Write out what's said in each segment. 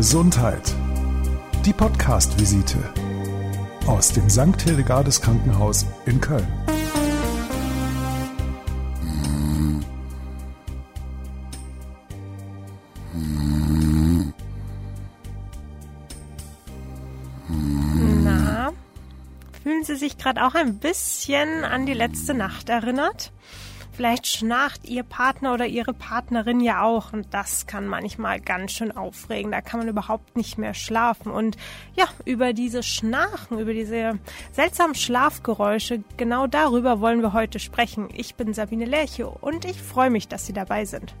Gesundheit. Die Podcast-Visite aus dem St. Hildegardes Krankenhaus in Köln. Na, fühlen Sie sich gerade auch ein bisschen an die letzte Nacht erinnert? Vielleicht schnarcht Ihr Partner oder Ihre Partnerin ja auch und das kann manchmal ganz schön aufregen. Da kann man überhaupt nicht mehr schlafen. Und ja, über diese Schnarchen, über diese seltsamen Schlafgeräusche, genau darüber wollen wir heute sprechen. Ich bin Sabine Lerche und ich freue mich, dass Sie dabei sind.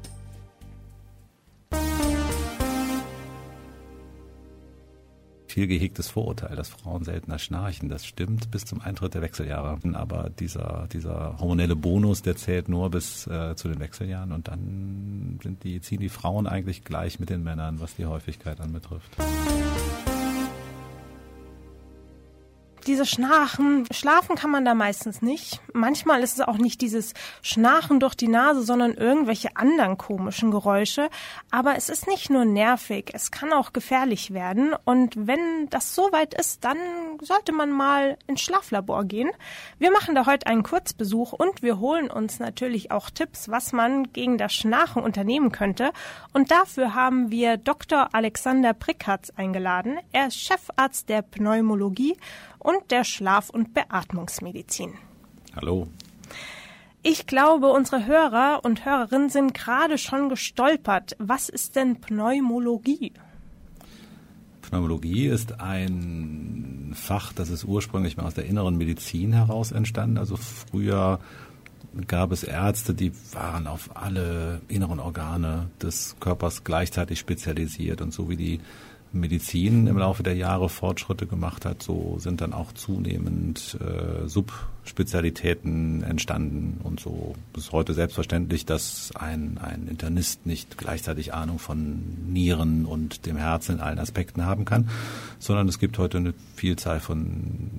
Viel gehegtes Vorurteil, dass Frauen seltener schnarchen. Das stimmt bis zum Eintritt der Wechseljahre. Aber dieser, dieser hormonelle Bonus, der zählt nur bis äh, zu den Wechseljahren und dann sind die, ziehen die Frauen eigentlich gleich mit den Männern, was die Häufigkeit anbetrifft. Diese Schnarchen, schlafen kann man da meistens nicht. Manchmal ist es auch nicht dieses Schnarchen durch die Nase, sondern irgendwelche anderen komischen Geräusche. Aber es ist nicht nur nervig, es kann auch gefährlich werden. Und wenn das so weit ist, dann sollte man mal ins Schlaflabor gehen. Wir machen da heute einen Kurzbesuch und wir holen uns natürlich auch Tipps, was man gegen das Schnarchen unternehmen könnte. Und dafür haben wir Dr. Alexander Prickatz eingeladen. Er ist Chefarzt der Pneumologie der Schlaf- und Beatmungsmedizin. Hallo. Ich glaube, unsere Hörer und Hörerinnen sind gerade schon gestolpert. Was ist denn Pneumologie? Pneumologie ist ein Fach, das ist ursprünglich mal aus der inneren Medizin heraus entstanden. Also früher gab es Ärzte, die waren auf alle inneren Organe des Körpers gleichzeitig spezialisiert und so wie die Medizin im Laufe der Jahre Fortschritte gemacht hat, so sind dann auch zunehmend äh, Subspezialitäten entstanden und so. Ist heute selbstverständlich, dass ein, ein Internist nicht gleichzeitig Ahnung von Nieren und dem Herzen in allen Aspekten haben kann, sondern es gibt heute eine Vielzahl von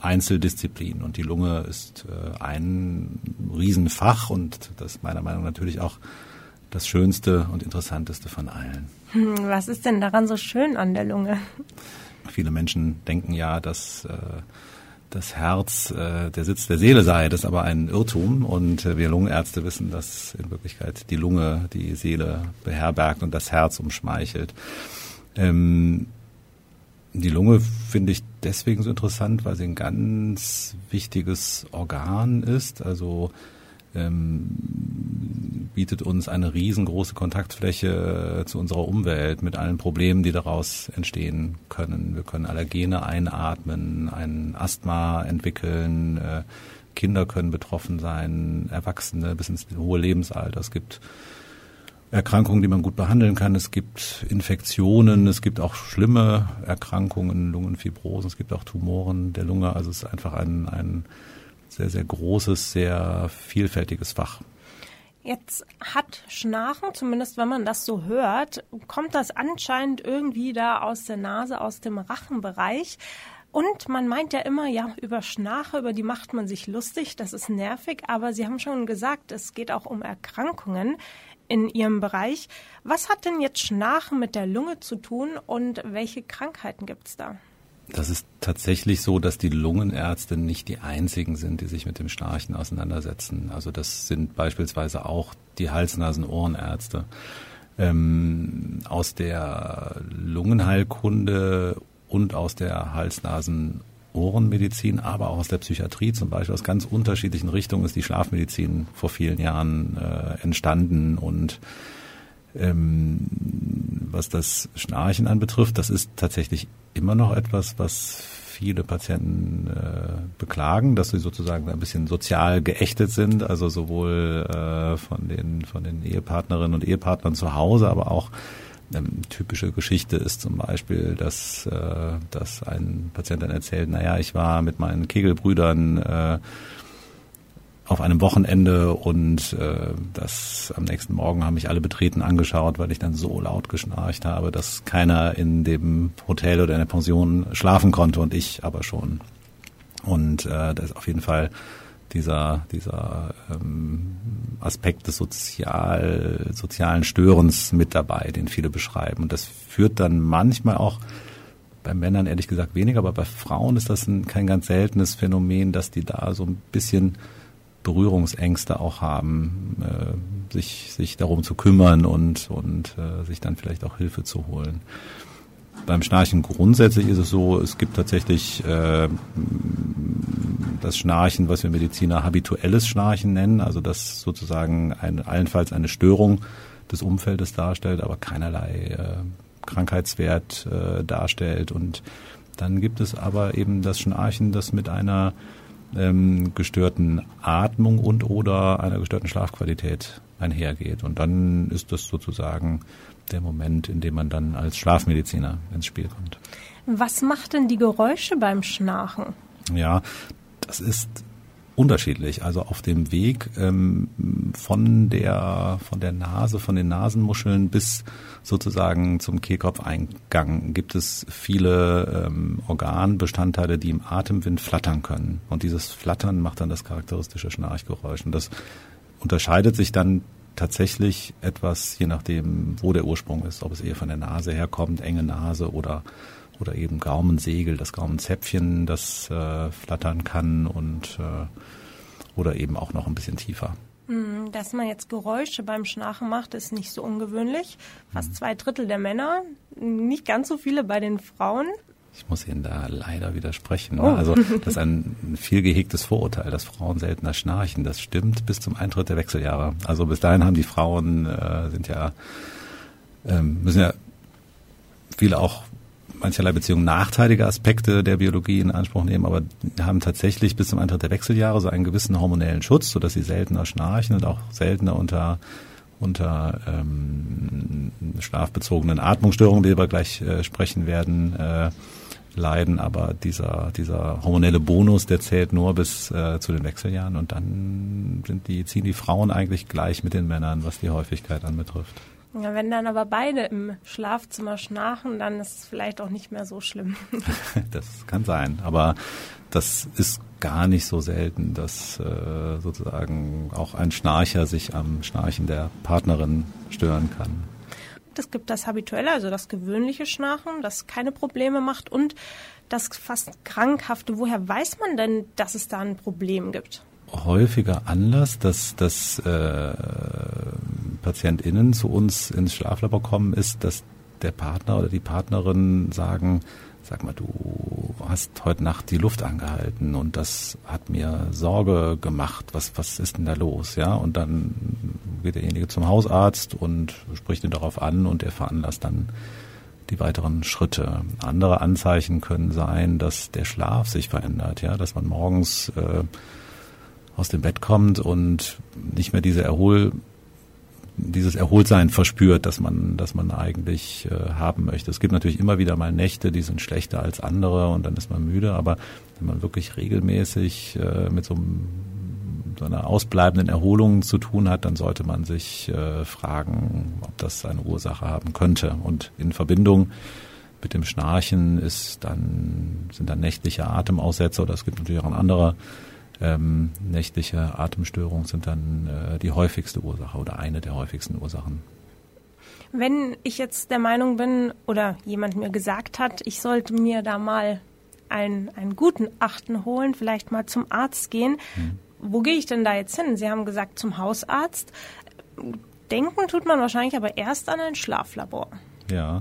Einzeldisziplinen und die Lunge ist äh, ein Riesenfach und das meiner Meinung nach natürlich auch das Schönste und Interessanteste von allen. Hm, was ist denn daran so schön an der Lunge? Viele Menschen denken ja, dass äh, das Herz äh, der Sitz der Seele sei. Das ist aber ein Irrtum und äh, wir Lungenärzte wissen, dass in Wirklichkeit die Lunge die Seele beherbergt und das Herz umschmeichelt. Ähm, die Lunge finde ich deswegen so interessant, weil sie ein ganz wichtiges Organ ist. Also ähm, bietet uns eine riesengroße Kontaktfläche zu unserer Umwelt mit allen Problemen, die daraus entstehen können. Wir können Allergene einatmen, ein Asthma entwickeln, äh, Kinder können betroffen sein, Erwachsene bis ins hohe Lebensalter. Es gibt Erkrankungen, die man gut behandeln kann. Es gibt Infektionen, es gibt auch schlimme Erkrankungen, Lungenfibrosen, es gibt auch Tumoren der Lunge. Also es ist einfach ein, ein sehr, sehr großes, sehr vielfältiges Fach. Jetzt hat Schnarchen, zumindest wenn man das so hört, kommt das anscheinend irgendwie da aus der Nase, aus dem Rachenbereich. Und man meint ja immer, ja, über Schnarche, über die macht man sich lustig, das ist nervig, aber Sie haben schon gesagt, es geht auch um Erkrankungen in Ihrem Bereich. Was hat denn jetzt Schnarchen mit der Lunge zu tun und welche Krankheiten gibt es da? Das ist tatsächlich so, dass die Lungenärzte nicht die einzigen sind, die sich mit dem Schnarchen auseinandersetzen. Also das sind beispielsweise auch die Hals-Nasen-Ohrenärzte. Ähm, aus der Lungenheilkunde und aus der Hals-Nasen-Ohrenmedizin, aber auch aus der Psychiatrie zum Beispiel, aus ganz unterschiedlichen Richtungen ist die Schlafmedizin vor vielen Jahren äh, entstanden und ähm, was das Schnarchen anbetrifft, das ist tatsächlich immer noch etwas, was viele Patienten äh, beklagen, dass sie sozusagen ein bisschen sozial geächtet sind, also sowohl äh, von den von den Ehepartnerinnen und Ehepartnern zu Hause, aber auch ähm, typische Geschichte ist zum Beispiel, dass, äh, dass ein Patient dann erzählt, naja, ich war mit meinen Kegelbrüdern äh, auf einem Wochenende und äh, das am nächsten Morgen haben mich alle betreten angeschaut, weil ich dann so laut geschnarcht habe, dass keiner in dem Hotel oder in der Pension schlafen konnte und ich aber schon. Und äh, das ist auf jeden Fall dieser, dieser ähm, Aspekt des Sozial, sozialen Störens mit dabei, den viele beschreiben. Und das führt dann manchmal auch bei Männern ehrlich gesagt weniger, aber bei Frauen ist das ein, kein ganz seltenes Phänomen, dass die da so ein bisschen Berührungsängste auch haben, äh, sich, sich darum zu kümmern und, und äh, sich dann vielleicht auch Hilfe zu holen. Beim Schnarchen grundsätzlich ist es so, es gibt tatsächlich äh, das Schnarchen, was wir Mediziner habituelles Schnarchen nennen, also das sozusagen ein, allenfalls eine Störung des Umfeldes darstellt, aber keinerlei äh, Krankheitswert äh, darstellt. Und dann gibt es aber eben das Schnarchen, das mit einer ähm, gestörten Atmung und oder einer gestörten Schlafqualität einhergeht. Und dann ist das sozusagen der Moment, in dem man dann als Schlafmediziner ins Spiel kommt. Was macht denn die Geräusche beim Schnarchen? Ja, das ist unterschiedlich. Also auf dem Weg ähm, von der von der Nase, von den Nasenmuscheln bis sozusagen zum Kehlkopfeingang gibt es viele ähm, Organbestandteile, die im Atemwind flattern können. Und dieses Flattern macht dann das charakteristische Schnarchgeräusch. Und das unterscheidet sich dann tatsächlich etwas, je nachdem, wo der Ursprung ist, ob es eher von der Nase herkommt, enge Nase oder oder eben Gaumensegel, das Gaumenzäpfchen, das äh, flattern kann und äh, oder eben auch noch ein bisschen tiefer. Hm, dass man jetzt Geräusche beim Schnarchen macht, ist nicht so ungewöhnlich. Fast hm. zwei Drittel der Männer, nicht ganz so viele bei den Frauen. Ich muss Ihnen da leider widersprechen. Ne? Oh. Also das ist ein viel gehegtes Vorurteil, dass Frauen seltener schnarchen. Das stimmt bis zum Eintritt der Wechseljahre. Also bis dahin haben die Frauen äh, sind ja ähm, müssen ja viele auch mancherlei Beziehungen nachteilige Aspekte der Biologie in Anspruch nehmen, aber haben tatsächlich bis zum Eintritt der Wechseljahre so einen gewissen hormonellen Schutz, sodass sie seltener schnarchen und auch seltener unter unter ähm, schlafbezogenen Atmungsstörungen, die wir gleich äh, sprechen werden, äh, leiden. Aber dieser, dieser hormonelle Bonus, der zählt nur bis äh, zu den Wechseljahren und dann sind die, ziehen die Frauen eigentlich gleich mit den Männern, was die Häufigkeit anbetrifft. Ja, wenn dann aber beide im Schlafzimmer schnarchen, dann ist es vielleicht auch nicht mehr so schlimm. das kann sein, aber das ist gar nicht so selten, dass äh, sozusagen auch ein Schnarcher sich am Schnarchen der Partnerin stören kann. Es gibt das habituelle, also das gewöhnliche Schnarchen, das keine Probleme macht und das fast krankhafte. Woher weiß man denn, dass es da ein Problem gibt? Häufiger Anlass, dass, dass äh, PatientInnen zu uns ins Schlaflabor kommen, ist, dass der Partner oder die Partnerin sagen, sag mal, du hast heute Nacht die Luft angehalten und das hat mir Sorge gemacht. Was, was ist denn da los? Ja, und dann geht derjenige zum Hausarzt und spricht ihn darauf an und er veranlasst dann die weiteren Schritte. Andere Anzeichen können sein, dass der Schlaf sich verändert, ja, dass man morgens äh, aus dem Bett kommt und nicht mehr diese Erhol dieses Erholtsein verspürt, dass man, dass man eigentlich äh, haben möchte. Es gibt natürlich immer wieder mal Nächte, die sind schlechter als andere und dann ist man müde, aber wenn man wirklich regelmäßig äh, mit so, einem, so einer ausbleibenden Erholung zu tun hat, dann sollte man sich äh, fragen, ob das eine Ursache haben könnte. Und in Verbindung mit dem Schnarchen ist dann, sind dann nächtliche Atemaussätze oder es gibt natürlich auch ein anderer ähm, nächtliche Atemstörungen sind dann äh, die häufigste Ursache oder eine der häufigsten Ursachen. Wenn ich jetzt der Meinung bin oder jemand mir gesagt hat, ich sollte mir da mal einen, einen guten Achten holen, vielleicht mal zum Arzt gehen, hm. wo gehe ich denn da jetzt hin? Sie haben gesagt zum Hausarzt. Denken tut man wahrscheinlich aber erst an ein Schlaflabor. Ja,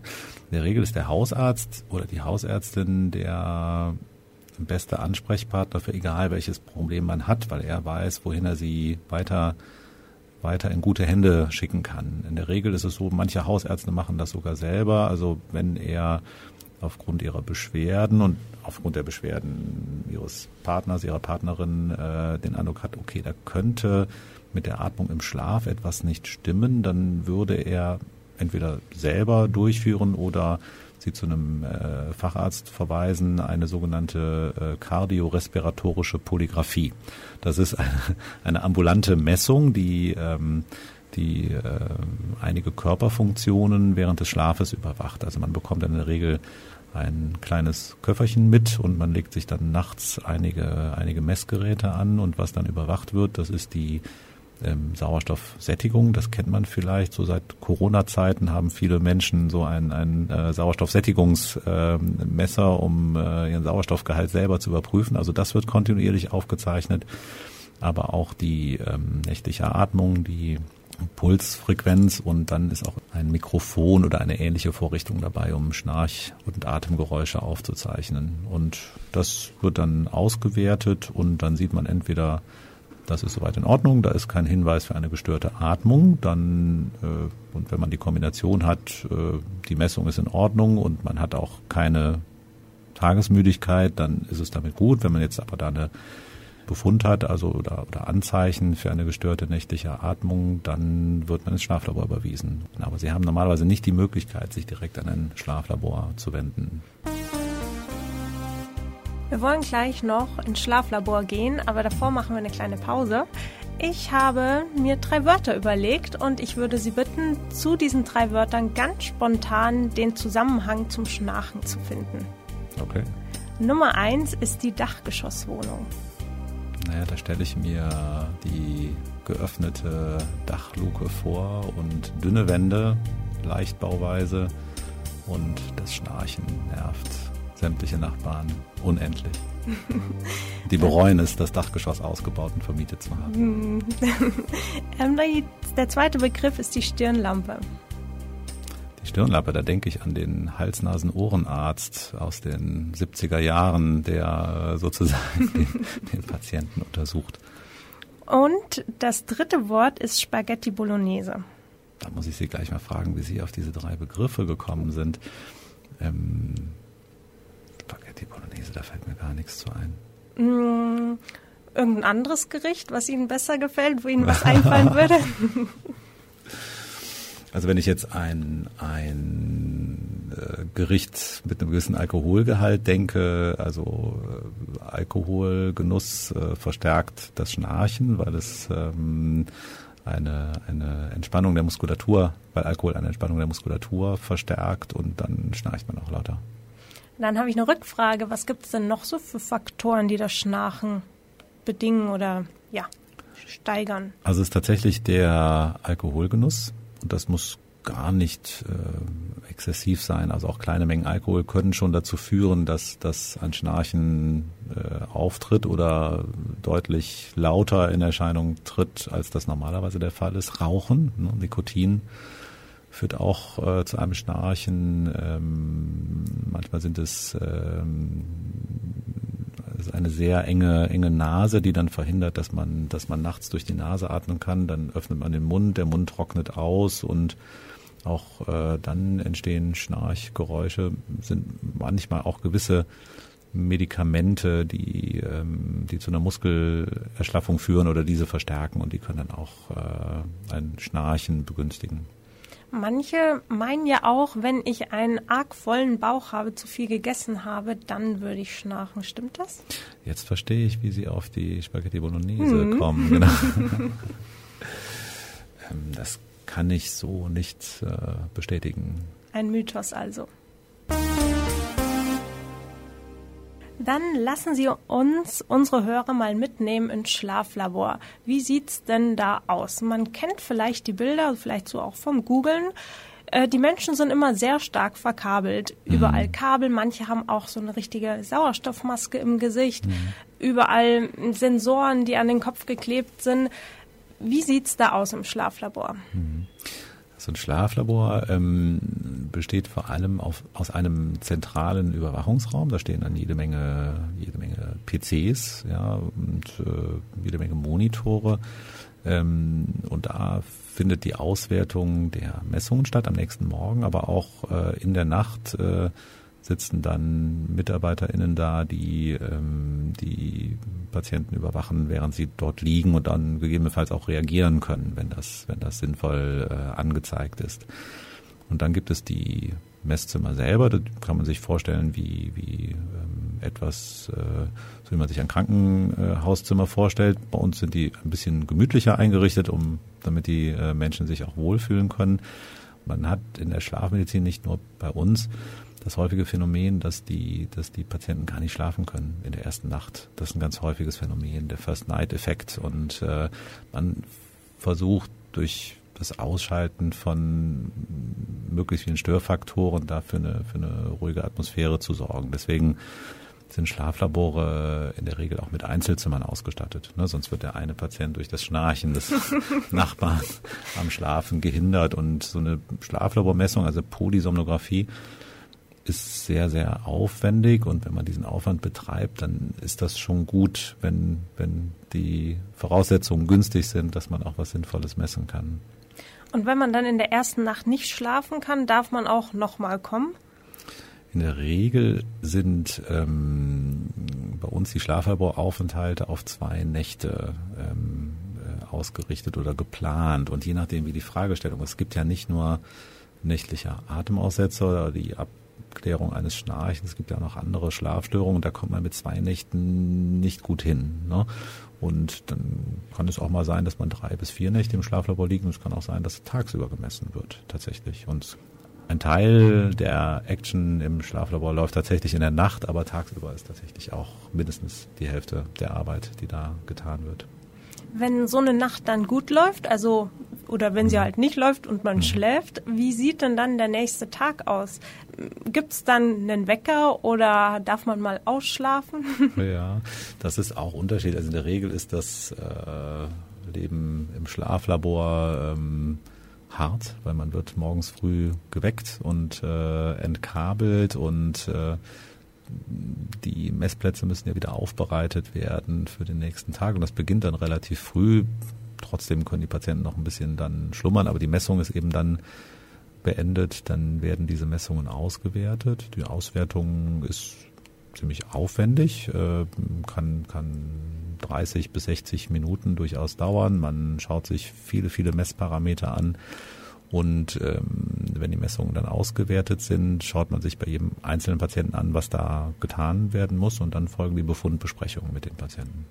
in der Regel ist der Hausarzt oder die Hausärztin der beste Ansprechpartner für egal welches Problem man hat, weil er weiß, wohin er sie weiter weiter in gute Hände schicken kann. In der Regel ist es so, manche Hausärzte machen das sogar selber. Also wenn er aufgrund ihrer Beschwerden und aufgrund der Beschwerden ihres Partners, ihrer Partnerin äh, den Eindruck hat, okay, da könnte mit der Atmung im Schlaf etwas nicht stimmen, dann würde er entweder selber durchführen oder Sie zu einem äh, Facharzt verweisen, eine sogenannte äh, kardiorespiratorische Polygraphie. Das ist eine, eine ambulante Messung, die ähm, die äh, einige Körperfunktionen während des Schlafes überwacht. Also man bekommt in der Regel ein kleines Köfferchen mit und man legt sich dann nachts einige, einige Messgeräte an und was dann überwacht wird, das ist die ähm, Sauerstoffsättigung. Das kennt man vielleicht. So seit Corona-Zeiten haben viele Menschen so ein, ein äh, Sauerstoffsättigungsmesser, äh, um äh, ihren Sauerstoffgehalt selber zu überprüfen. Also das wird kontinuierlich aufgezeichnet. Aber auch die ähm, nächtliche Atmung, die Pulsfrequenz und dann ist auch ein Mikrofon oder eine ähnliche Vorrichtung dabei, um Schnarch- und Atemgeräusche aufzuzeichnen. Und das wird dann ausgewertet und dann sieht man entweder das ist soweit in Ordnung, da ist kein Hinweis für eine gestörte Atmung, dann äh, und wenn man die Kombination hat, äh, die Messung ist in Ordnung und man hat auch keine Tagesmüdigkeit, dann ist es damit gut. Wenn man jetzt aber da eine Befund hat, also oder, oder Anzeichen für eine gestörte nächtliche Atmung, dann wird man ins Schlaflabor überwiesen. Aber Sie haben normalerweise nicht die Möglichkeit, sich direkt an ein Schlaflabor zu wenden. Wir wollen gleich noch ins Schlaflabor gehen, aber davor machen wir eine kleine Pause. Ich habe mir drei Wörter überlegt und ich würde Sie bitten, zu diesen drei Wörtern ganz spontan den Zusammenhang zum Schnarchen zu finden. Okay. Nummer eins ist die Dachgeschosswohnung. Naja, da stelle ich mir die geöffnete Dachluke vor und dünne Wände, Leichtbauweise und das Schnarchen nervt sämtliche Nachbarn unendlich. Die bereuen es, das Dachgeschoss ausgebaut und vermietet zu haben. Ähm, der zweite Begriff ist die Stirnlampe. Die Stirnlampe, da denke ich an den Hals-Nasen-Ohrenarzt aus den 70er Jahren, der sozusagen den, den Patienten untersucht. Und das dritte Wort ist Spaghetti Bolognese. Da muss ich Sie gleich mal fragen, wie Sie auf diese drei Begriffe gekommen sind. Ähm, Bolognese, da fällt mir gar nichts zu ein. Mm, irgendein anderes Gericht, was Ihnen besser gefällt, wo Ihnen was einfallen würde? Also wenn ich jetzt ein, ein äh, Gericht mit einem gewissen Alkoholgehalt denke, also äh, Alkoholgenuss äh, verstärkt das Schnarchen, weil es ähm, eine, eine Entspannung der Muskulatur, weil Alkohol eine Entspannung der Muskulatur verstärkt und dann schnarcht man auch lauter. Dann habe ich eine Rückfrage. Was gibt es denn noch so für Faktoren, die das Schnarchen bedingen oder ja, steigern? Also es ist tatsächlich der Alkoholgenuss und das muss gar nicht äh, exzessiv sein. Also auch kleine Mengen Alkohol können schon dazu führen, dass, dass ein Schnarchen äh, auftritt oder deutlich lauter in Erscheinung tritt, als das normalerweise der Fall ist. Rauchen, ne, Nikotin führt auch äh, zu einem Schnarchen. Ähm, manchmal sind es ähm, also eine sehr enge, enge Nase, die dann verhindert, dass man, dass man nachts durch die Nase atmen kann. Dann öffnet man den Mund, der Mund trocknet aus und auch äh, dann entstehen Schnarchgeräusche, sind manchmal auch gewisse Medikamente, die, ähm, die zu einer Muskelerschlaffung führen oder diese verstärken und die können dann auch äh, ein Schnarchen begünstigen. Manche meinen ja auch, wenn ich einen arg vollen Bauch habe, zu viel gegessen habe, dann würde ich schnarchen. Stimmt das? Jetzt verstehe ich, wie Sie auf die Spaghetti Bolognese mhm. kommen. Genau. Ähm, das kann ich so nicht äh, bestätigen. Ein Mythos also. Dann lassen Sie uns, unsere Hörer, mal mitnehmen ins Schlaflabor. Wie sieht's denn da aus? Man kennt vielleicht die Bilder, vielleicht so auch vom Googlen. Äh, die Menschen sind immer sehr stark verkabelt. Mhm. Überall Kabel, manche haben auch so eine richtige Sauerstoffmaske im Gesicht. Mhm. Überall Sensoren, die an den Kopf geklebt sind. Wie sieht's da aus im Schlaflabor? Mhm. So ein Schlaflabor ähm, besteht vor allem auf, aus einem zentralen Überwachungsraum. Da stehen dann jede Menge, jede Menge PCs, ja, und äh, jede Menge Monitore. Ähm, und da findet die Auswertung der Messungen statt am nächsten Morgen, aber auch äh, in der Nacht äh, sitzen dann MitarbeiterInnen da, die ähm, die Patienten überwachen, während sie dort liegen und dann gegebenenfalls auch reagieren können, wenn das, wenn das sinnvoll äh, angezeigt ist. Und dann gibt es die Messzimmer selber, da kann man sich vorstellen, wie, wie ähm, etwas, äh, so wie man sich ein Krankenhauszimmer vorstellt. Bei uns sind die ein bisschen gemütlicher eingerichtet, um damit die äh, Menschen sich auch wohlfühlen können. Man hat in der Schlafmedizin nicht nur bei uns das häufige Phänomen, dass die, dass die Patienten gar nicht schlafen können in der ersten Nacht. Das ist ein ganz häufiges Phänomen, der First-Night-Effekt. Und äh, man versucht durch das Ausschalten von möglichst vielen Störfaktoren dafür eine, für eine ruhige Atmosphäre zu sorgen. Deswegen sind Schlaflabore in der Regel auch mit Einzelzimmern ausgestattet. Ne? Sonst wird der eine Patient durch das Schnarchen des Nachbarn am Schlafen gehindert. Und so eine Schlaflabormessung, also Polysomnographie, ist sehr, sehr aufwendig und wenn man diesen Aufwand betreibt, dann ist das schon gut, wenn, wenn die Voraussetzungen günstig sind, dass man auch was Sinnvolles messen kann. Und wenn man dann in der ersten Nacht nicht schlafen kann, darf man auch nochmal kommen? In der Regel sind ähm, bei uns die Schlaflaboraufenthalte auf zwei Nächte ähm, äh, ausgerichtet oder geplant. Und je nachdem, wie die Fragestellung ist, es gibt ja nicht nur nächtliche Atemaussetzer oder die Abklärung eines Schnarchens, es gibt ja noch andere Schlafstörungen, da kommt man mit zwei Nächten nicht gut hin. Ne? Und dann kann es auch mal sein, dass man drei bis vier Nächte im Schlaflabor liegt und es kann auch sein, dass tagsüber gemessen wird tatsächlich. Und ein Teil der Action im Schlaflabor läuft tatsächlich in der Nacht, aber tagsüber ist tatsächlich auch mindestens die Hälfte der Arbeit, die da getan wird. Wenn so eine Nacht dann gut läuft, also oder wenn sie halt nicht läuft und man schläft, wie sieht denn dann der nächste Tag aus? Gibt es dann einen Wecker oder darf man mal ausschlafen? Ja, das ist auch Unterschied. Also in der Regel ist das äh, Leben im Schlaflabor ähm, hart, weil man wird morgens früh geweckt und äh, entkabelt und äh, die Messplätze müssen ja wieder aufbereitet werden für den nächsten Tag und das beginnt dann relativ früh. Trotzdem können die Patienten noch ein bisschen dann schlummern, aber die Messung ist eben dann beendet, dann werden diese Messungen ausgewertet. Die Auswertung ist ziemlich aufwendig, äh, kann, kann 30 bis 60 Minuten durchaus dauern. Man schaut sich viele, viele Messparameter an. Und ähm, wenn die Messungen dann ausgewertet sind, schaut man sich bei jedem einzelnen Patienten an, was da getan werden muss. Und dann folgen die Befundbesprechungen mit den Patienten.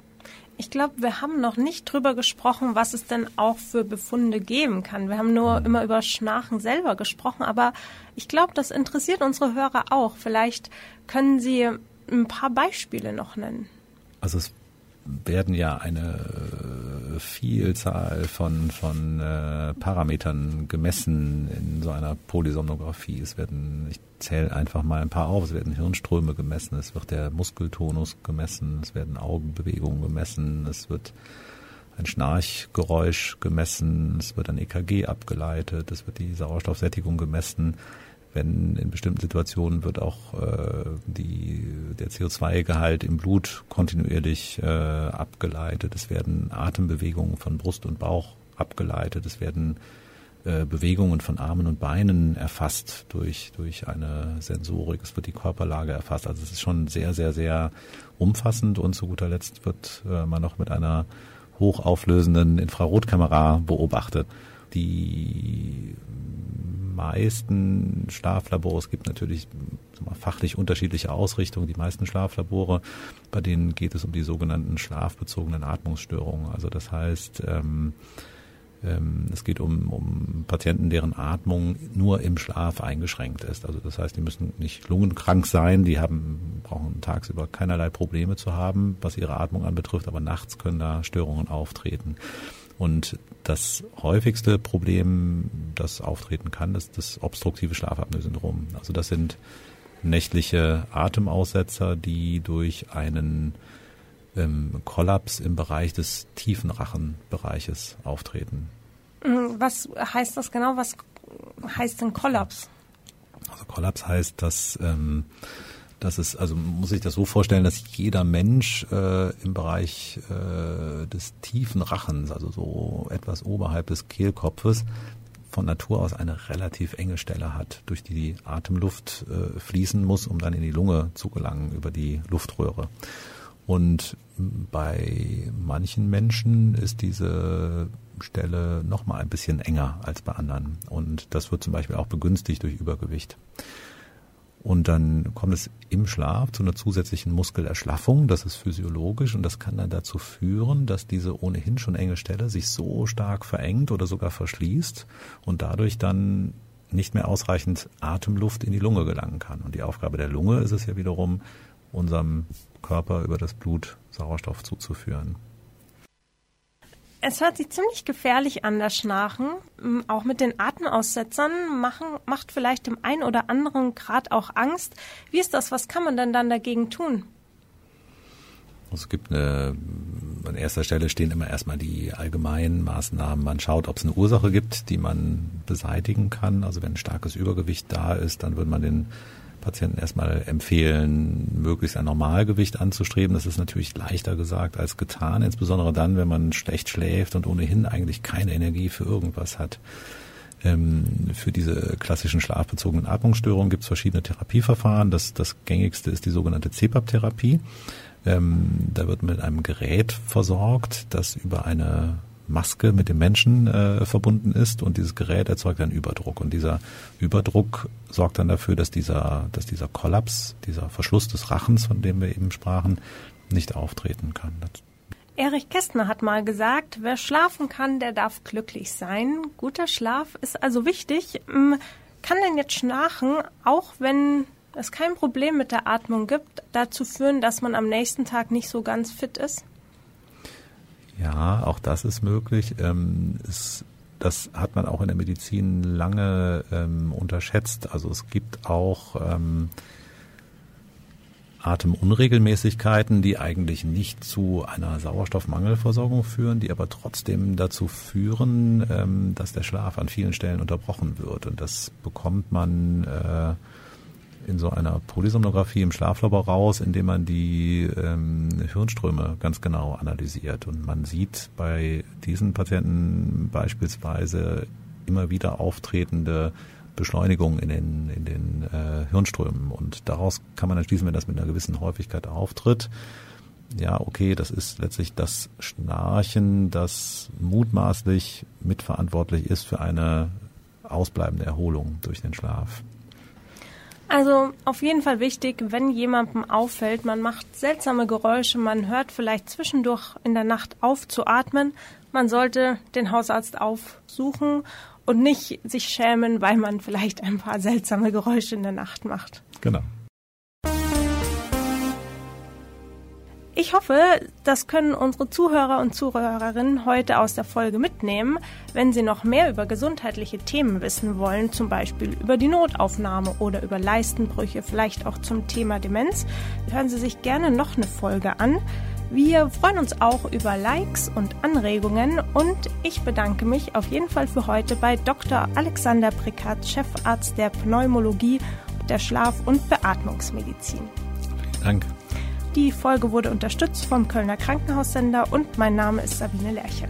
Ich glaube, wir haben noch nicht drüber gesprochen, was es denn auch für Befunde geben kann. Wir haben nur mhm. immer über Schnarchen selber gesprochen, aber ich glaube, das interessiert unsere Hörer auch. Vielleicht können Sie ein paar Beispiele noch nennen. Also es werden ja eine Vielzahl von, von äh, Parametern gemessen in so einer Polysomnographie. Es werden, ich zähle einfach mal ein paar auf, es werden Hirnströme gemessen, es wird der Muskeltonus gemessen, es werden Augenbewegungen gemessen, es wird ein Schnarchgeräusch gemessen, es wird ein EKG abgeleitet, es wird die Sauerstoffsättigung gemessen wenn in bestimmten Situationen wird auch äh, die, der CO2-Gehalt im Blut kontinuierlich äh, abgeleitet. Es werden Atembewegungen von Brust und Bauch abgeleitet. Es werden äh, Bewegungen von Armen und Beinen erfasst durch, durch eine Sensorik. Es wird die Körperlage erfasst. Also es ist schon sehr, sehr, sehr umfassend und zu guter Letzt wird äh, man noch mit einer hochauflösenden Infrarotkamera beobachtet. Die meisten Schlaflabors gibt natürlich mal, fachlich unterschiedliche Ausrichtungen. Die meisten Schlaflabore, bei denen geht es um die sogenannten schlafbezogenen Atmungsstörungen. Also das heißt, ähm, ähm, es geht um, um Patienten, deren Atmung nur im Schlaf eingeschränkt ist. Also das heißt, die müssen nicht lungenkrank sein, die haben, brauchen tagsüber keinerlei Probleme zu haben, was ihre Atmung anbetrifft, aber nachts können da Störungen auftreten. Und das häufigste Problem, das auftreten kann, ist das obstruktive Schlafapnoe-Syndrom. Also das sind nächtliche Atemaussetzer, die durch einen ähm, Kollaps im Bereich des tiefen Rachenbereiches auftreten. Mhm, was heißt das genau? Was heißt denn Kollaps? Also Kollaps heißt, dass ähm, das ist, also muss ich das so vorstellen, dass jeder Mensch äh, im Bereich äh, des tiefen Rachens, also so etwas oberhalb des Kehlkopfes, von Natur aus eine relativ enge Stelle hat, durch die die Atemluft äh, fließen muss, um dann in die Lunge zu gelangen über die Luftröhre. Und bei manchen Menschen ist diese Stelle noch mal ein bisschen enger als bei anderen. Und das wird zum Beispiel auch begünstigt durch Übergewicht. Und dann kommt es im Schlaf zu einer zusätzlichen Muskelerschlaffung. Das ist physiologisch und das kann dann dazu führen, dass diese ohnehin schon enge Stelle sich so stark verengt oder sogar verschließt und dadurch dann nicht mehr ausreichend Atemluft in die Lunge gelangen kann. Und die Aufgabe der Lunge ist es ja wiederum, unserem Körper über das Blut Sauerstoff zuzuführen. Es hört sich ziemlich gefährlich an, das Schnarchen. Auch mit den Atemaussetzern machen, macht vielleicht dem einen oder anderen Grad auch Angst. Wie ist das? Was kann man denn dann dagegen tun? Es gibt eine, an erster Stelle stehen immer erstmal die allgemeinen Maßnahmen. Man schaut, ob es eine Ursache gibt, die man beseitigen kann. Also wenn ein starkes Übergewicht da ist, dann würde man den Patienten erstmal empfehlen, möglichst ein Normalgewicht anzustreben. Das ist natürlich leichter gesagt als getan, insbesondere dann, wenn man schlecht schläft und ohnehin eigentlich keine Energie für irgendwas hat. Ähm, für diese klassischen schlafbezogenen Atmungsstörungen gibt es verschiedene Therapieverfahren. Das, das gängigste ist die sogenannte CPAP-Therapie. Ähm, da wird mit einem Gerät versorgt, das über eine Maske mit dem Menschen äh, verbunden ist und dieses Gerät erzeugt einen Überdruck und dieser Überdruck sorgt dann dafür, dass dieser, dass dieser Kollaps, dieser Verschluss des Rachens, von dem wir eben sprachen, nicht auftreten kann. Erich Kästner hat mal gesagt, wer schlafen kann, der darf glücklich sein. Guter Schlaf ist also wichtig. Ähm, kann denn jetzt Schnarchen, auch wenn es kein Problem mit der Atmung gibt, dazu führen, dass man am nächsten Tag nicht so ganz fit ist? Ja, auch das ist möglich. Ähm, es, das hat man auch in der Medizin lange ähm, unterschätzt. Also es gibt auch ähm, Atemunregelmäßigkeiten, die eigentlich nicht zu einer Sauerstoffmangelversorgung führen, die aber trotzdem dazu führen, ähm, dass der Schlaf an vielen Stellen unterbrochen wird. Und das bekommt man äh, in so einer Polysomnographie im Schlaflabor raus, indem man die ähm, Hirnströme ganz genau analysiert. Und man sieht bei diesen Patienten beispielsweise immer wieder auftretende Beschleunigung in den, in den äh, Hirnströmen. Und daraus kann man dann schließen, wenn das mit einer gewissen Häufigkeit auftritt, ja, okay, das ist letztlich das Schnarchen, das mutmaßlich mitverantwortlich ist für eine ausbleibende Erholung durch den Schlaf. Also auf jeden Fall wichtig, wenn jemandem auffällt, man macht seltsame Geräusche, man hört vielleicht zwischendurch in der Nacht auf zu atmen, man sollte den Hausarzt aufsuchen und nicht sich schämen, weil man vielleicht ein paar seltsame Geräusche in der Nacht macht. Genau. Ich hoffe, das können unsere Zuhörer und Zuhörerinnen heute aus der Folge mitnehmen. Wenn Sie noch mehr über gesundheitliche Themen wissen wollen, zum Beispiel über die Notaufnahme oder über Leistenbrüche, vielleicht auch zum Thema Demenz, hören Sie sich gerne noch eine Folge an. Wir freuen uns auch über Likes und Anregungen und ich bedanke mich auf jeden Fall für heute bei Dr. Alexander Prikat, Chefarzt der Pneumologie, der Schlaf- und Beatmungsmedizin. Vielen Dank. Die Folge wurde unterstützt vom Kölner Krankenhaussender und mein Name ist Sabine Lerche.